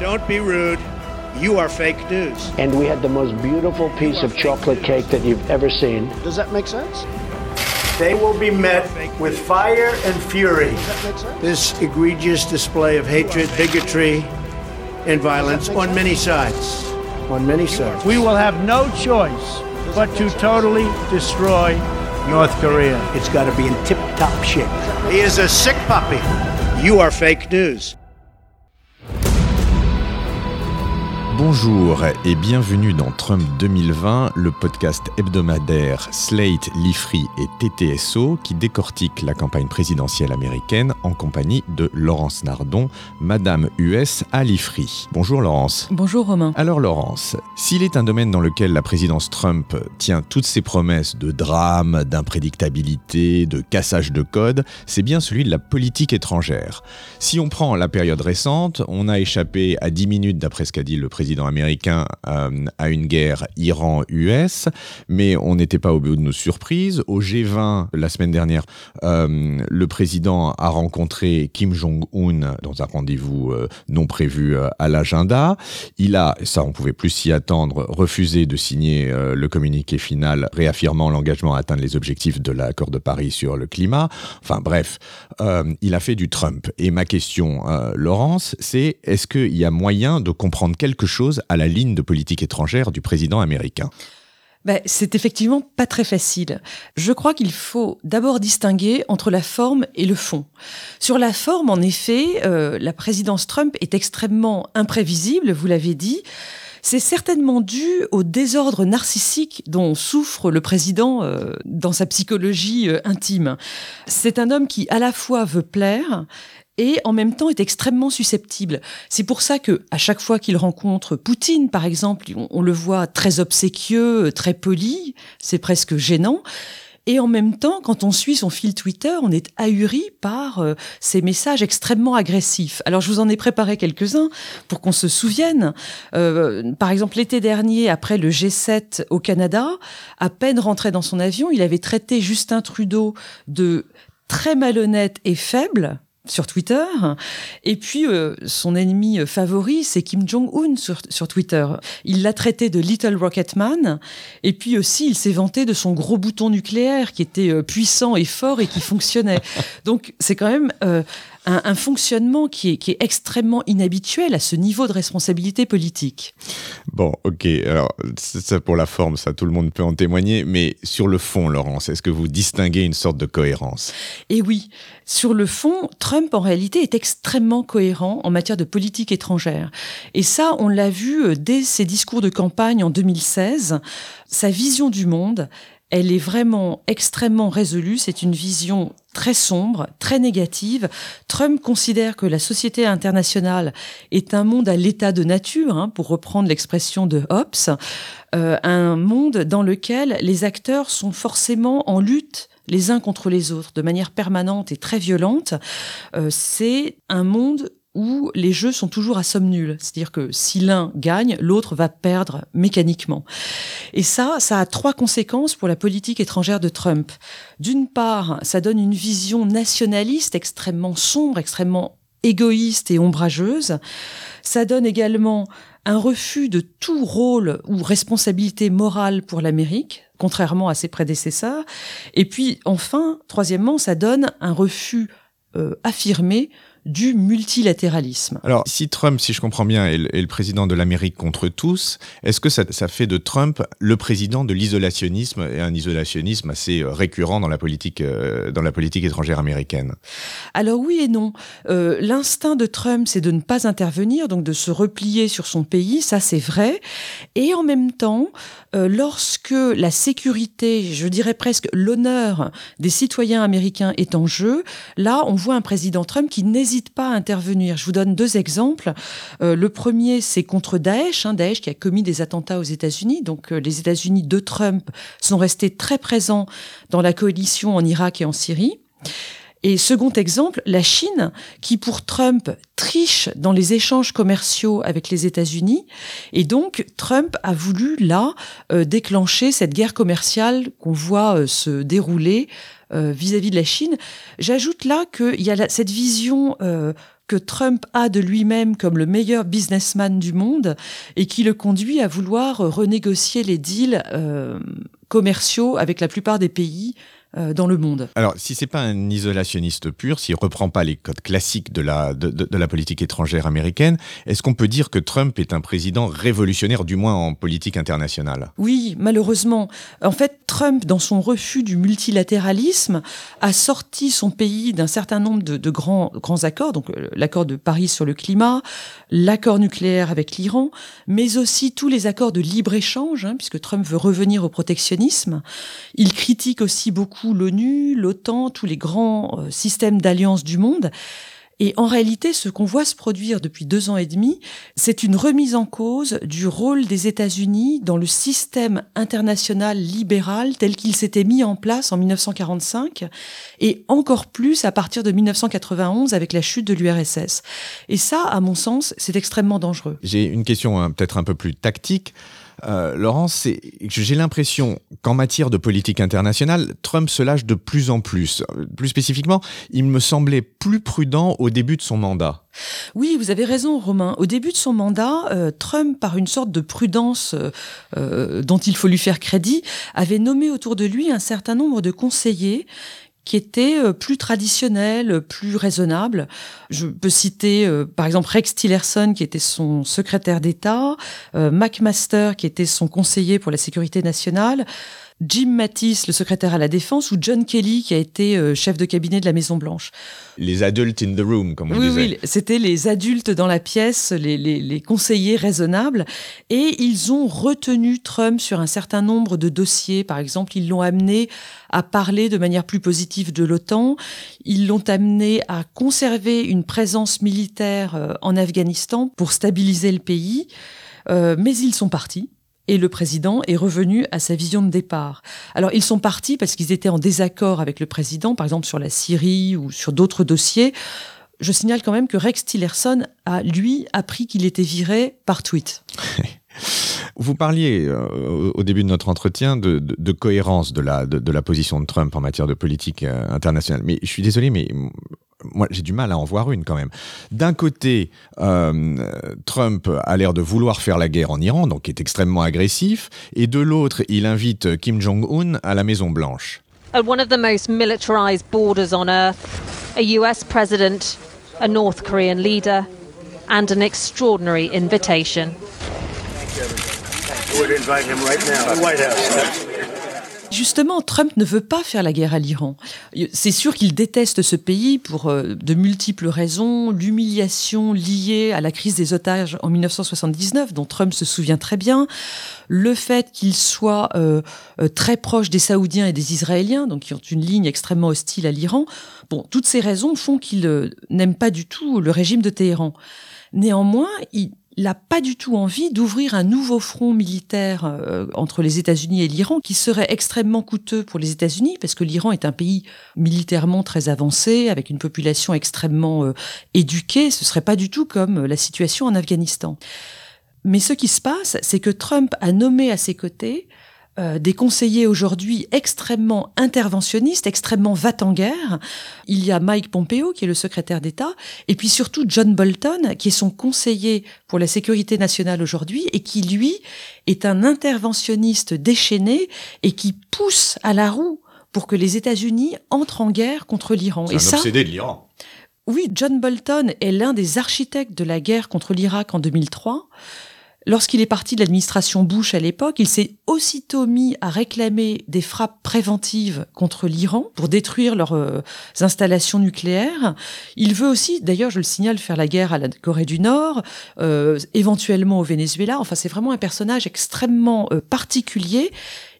Don't be rude. You are fake news. And we had the most beautiful piece of chocolate cake that you've ever seen. Does that make sense? They will be met with fire and fury. This egregious display of hatred, bigotry, and violence on many sides. On many sides. We will have no choice but to totally destroy North Korea. It's got to be in tip top shape. He is a sick puppy. You are fake news. Bonjour et bienvenue dans Trump 2020, le podcast hebdomadaire Slate, Lifree et TTSO qui décortique la campagne présidentielle américaine en compagnie de Laurence Nardon, Madame US à Lifree. Bonjour Laurence. Bonjour Romain. Alors Laurence, s'il est un domaine dans lequel la présidence Trump tient toutes ses promesses de drame, d'imprédictabilité, de cassage de code, c'est bien celui de la politique étrangère. Si on prend la période récente, on a échappé à 10 minutes d'après ce qu'a dit le président américain euh, à une guerre Iran-US, mais on n'était pas au bout de nos surprises. Au G20, la semaine dernière, euh, le président a rencontré Kim Jong-un dans un rendez-vous euh, non prévu à l'agenda. Il a, ça on pouvait plus s'y attendre, refusé de signer le communiqué final réaffirmant l'engagement à atteindre les objectifs de l'accord de Paris sur le climat. Enfin bref, il a fait du Trump. Et ma question, Laurence, c'est est-ce qu'il y a moyen de comprendre quelque chose à la ligne de politique étrangère du président américain ben, c'est effectivement pas très facile. Je crois qu'il faut d'abord distinguer entre la forme et le fond. Sur la forme, en effet, euh, la présidence Trump est extrêmement imprévisible, vous l'avez dit. C'est certainement dû au désordre narcissique dont souffre le président euh, dans sa psychologie euh, intime. C'est un homme qui à la fois veut plaire et en même temps est extrêmement susceptible. C'est pour ça que à chaque fois qu'il rencontre Poutine, par exemple, on, le voit très obséquieux, très poli, c'est presque gênant. Et en même temps, quand on suit son fil Twitter, on est ahuri par euh, ses messages extrêmement agressifs. Alors, je vous en ai préparé quelques-uns pour qu'on se souvienne. Euh, par exemple, l'été dernier, après le G7 au Canada, à peine rentré dans son avion, il avait traité Justin Trudeau de très malhonnête et faible sur Twitter. Et puis, euh, son ennemi favori, c'est Kim Jong-un sur, sur, Twitter. Il l'a traité de Little Rocket Man. Et puis aussi, il s'est vanté de son gros bouton nucléaire qui était euh, puissant et fort et qui fonctionnait. Donc, c'est quand même euh, un, fonctionnement qui est, qui est, extrêmement inhabituel à ce niveau de responsabilité politique. Bon, ok. Alors, ça pour la forme, ça, tout le monde peut en témoigner. Mais sur le fond, Laurence, est-ce que vous distinguez une sorte de cohérence? Eh oui. Sur le fond, Trump, en réalité, est extrêmement cohérent en matière de politique étrangère. Et ça, on l'a vu euh, dès ses discours de campagne en 2016. Sa vision du monde, elle est vraiment extrêmement résolue. C'est une vision très sombre, très négative. Trump considère que la société internationale est un monde à l'état de nature, hein, pour reprendre l'expression de Hobbes, euh, un monde dans lequel les acteurs sont forcément en lutte les uns contre les autres de manière permanente et très violente. Euh, c'est un monde où les jeux sont toujours à somme nulle. C'est-à-dire que si l'un gagne, l'autre va perdre mécaniquement. Et ça, ça a trois conséquences pour la politique étrangère de Trump. D'une part, ça donne une vision nationaliste extrêmement sombre, extrêmement égoïste et ombrageuse. Ça donne également un refus de tout rôle ou responsabilité morale pour l'Amérique, contrairement à ses prédécesseurs. Et puis, enfin, troisièmement, ça donne un refus euh, affirmé du multilatéralisme. Alors, si Trump, si je comprends bien, est le, président de l'Amérique contre tous, est-ce que ça, fait de Trump le président de l'isolationnisme et un isolationnisme assez euh, récurrent dans la politique, euh, dans la politique étrangère américaine? Alors oui et non. Euh, l'instinct de Trump, c'est de ne pas intervenir, donc de se replier sur son pays, ça c'est vrai. Et en même temps, lorsque la sécurité, je dirais presque l'honneur des citoyens américains est en jeu, là on voit un président Trump qui n'hésite n'hésite pas à intervenir. Je vous donne deux exemples. Euh, le premier, c'est contre Daesh, hein, Daesh qui a commis des attentats aux États-Unis. Donc euh, les États-Unis de Trump sont restés très présents dans la coalition en Irak et en Syrie. Et second exemple, la Chine, qui pour Trump triche dans les échanges commerciaux avec les États-Unis. Et donc, Trump a voulu, là, euh, déclencher cette guerre commerciale qu'on voit se dérouler euh, vis-à-vis de la Chine. J'ajoute là qu'il y a cette vision euh, que Trump a de lui-même comme le meilleur businessman du monde et qui le conduit à vouloir renégocier les deals euh, commerciaux avec la plupart des pays euh, dans le monde. Alors, si c'est pas un isolationniste pur, s'il reprend pas les codes classiques de la, de, de, de la politique étrangère américaine, est-ce qu'on peut dire que Trump est un président révolutionnaire, du moins en politique internationale? Oui, malheureusement. En fait, Trump, dans son refus du multilatéralisme, a sorti son pays d'un certain nombre de, de, grands, grands accords, donc euh, l'accord de Paris sur le climat, l'accord nucléaire avec l'Iran, mais aussi tous les accords de libre-échange, hein, puisque Trump veut revenir au protectionnisme. Il critique aussi beaucoup l'ONU, l'OTAN, tous les grands euh, systèmes d'alliance du monde. Et en réalité, ce qu'on voit se produire depuis deux ans et demi, c'est une remise en cause du rôle des États-Unis dans le système international libéral tel qu'il s'était mis en place en 1945 et encore plus à partir de 1991 avec la chute de l'URSS. Et ça, à mon sens, c'est extrêmement dangereux. J'ai une question hein, peut-être un peu plus tactique. Euh, Laurence, j'ai l'impression qu'en matière de politique internationale, Trump se lâche de plus en plus. Plus spécifiquement, il me semblait plus prudent au début de son mandat. Oui, vous avez raison, Romain. Au début de son mandat, euh, Trump, par une sorte de prudence euh, euh, dont il faut lui faire crédit, avait nommé autour de lui un certain nombre de conseillers qui était euh, plus traditionnel, plus raisonnable. Je peux citer euh, par exemple Rex Tillerson qui était son secrétaire d'État, euh, McMaster qui était son conseiller pour la sécurité nationale, Jim Mattis, le secrétaire à la défense, ou John Kelly, qui a été euh, chef de cabinet de la Maison Blanche. Les adultes in the room, comme on oui, disait. Oui, c'était les adultes dans la pièce, les, les, les, conseillers raisonnables, et ils ont retenu Trump sur un certain nombre de dossiers. Par exemple, ils l'ont amené à parler de manière plus positive de l'OTAN, ils l'ont amené à conserver une présence militaire euh, en Afghanistan pour stabiliser le pays, euh, mais ils sont partis et le président est revenu à sa vision de départ. Alors ils sont partis parce qu'ils étaient en désaccord avec le président, par exemple sur la Syrie ou sur d'autres dossiers. Je signale quand même que Rex Tillerson a, lui, appris qu'il était viré par tweet. Vous parliez euh, au début de notre entretien de, cohérence de la, position de Trump en matière de politique euh, internationale. Mais je suis désolé, mais moi j'ai du mal à en voir une quand même. D'un côté, euh, Trump a l'air de vouloir faire la guerre en Iran, donc est extrêmement agressif, et de l'autre, il invite Kim Jong-un à la Maison Blanche. One of the most militarized borders on earth, a US president, a North Korean leader, and an extraordinary invitation. Justement, Trump ne veut pas faire la guerre à l'Iran. C'est sûr qu'il déteste ce pays pour euh, de multiples raisons. L'humiliation liée à la crise des otages en 1979, dont Trump se souvient très bien. Le fait qu'il soit euh, très proche des Saoudiens et des Israéliens, donc qui ont une ligne extrêmement hostile à l'Iran. Bon, toutes ces raisons font qu'il euh, n'aime pas du tout le régime de Téhéran. Néanmoins, il, n'a pas du tout envie d'ouvrir un nouveau front militaire euh, entre les États-Unis et l'Iran qui serait extrêmement coûteux pour les États-Unis parce que l'Iran est un pays militairement très avancé avec une population extrêmement euh, éduquée. Ce serait pas du tout comme la situation en Afghanistan. Mais ce qui se passe, c'est que Trump a nommé à ses côtés euh, des conseillers aujourd'hui extrêmement interventionnistes, extrêmement va en guerre. Il y a Mike Pompeo, qui est le secrétaire d'État, et puis surtout John Bolton, qui est son conseiller pour la sécurité nationale aujourd'hui, et qui, lui, est un interventionniste déchaîné et qui pousse à la roue pour que les États-Unis entrent en guerre contre l'Iran. C'est un ça, obsédé de l'Iran. Oui, John Bolton est l'un des architectes de la guerre contre l'Irak en 2003. Lorsqu'il est parti de l'administration Bush à l'époque, il s'est aussitôt mis à réclamer des frappes préventives contre l'Iran pour détruire leurs euh, installations nucléaires. Il veut aussi, d'ailleurs, je le signale, faire la guerre à la Corée du Nord, euh, éventuellement au Venezuela. Enfin, c'est vraiment un personnage extrêmement euh, particulier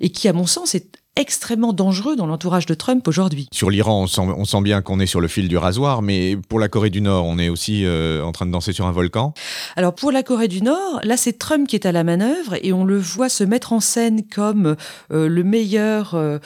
et qui, à mon sens, est extrêmement dangereux dans l'entourage de Trump aujourd'hui. Sur l'Iran, on sent, on sent bien qu'on est sur le fil du rasoir, mais pour la Corée du Nord, on est aussi euh, en train de danser sur un volcan. Alors pour la Corée du Nord, là c'est Trump qui est à la manœuvre et on le voit se mettre en scène comme euh, le meilleur... Euh,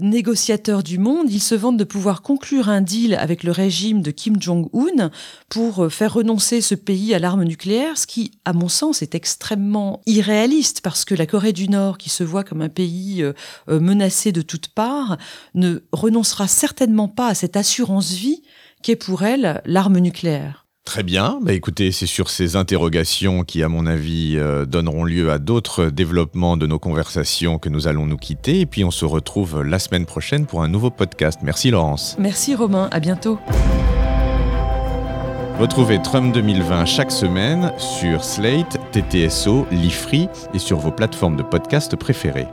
négociateur du monde, il se vante de pouvoir conclure un deal avec le régime de Kim Jong-un pour faire renoncer ce pays à l'arme nucléaire, ce qui, à mon sens, est extrêmement irréaliste parce que la Corée du Nord, qui se voit comme un pays menacé de toutes parts, ne renoncera certainement pas à cette assurance vie qu'est pour elle l'arme nucléaire. Très bien. Bah écoutez, c'est sur ces interrogations qui, à mon avis, euh, donneront lieu à d'autres développements de nos conversations que nous allons nous quitter. Et puis on se retrouve la semaine prochaine pour un nouveau podcast. Merci Laurence. Merci Romain, à bientôt. Retrouvez Trump 2020 chaque semaine sur Slate, TTSO, Lifree et sur vos plateformes de podcast préférées.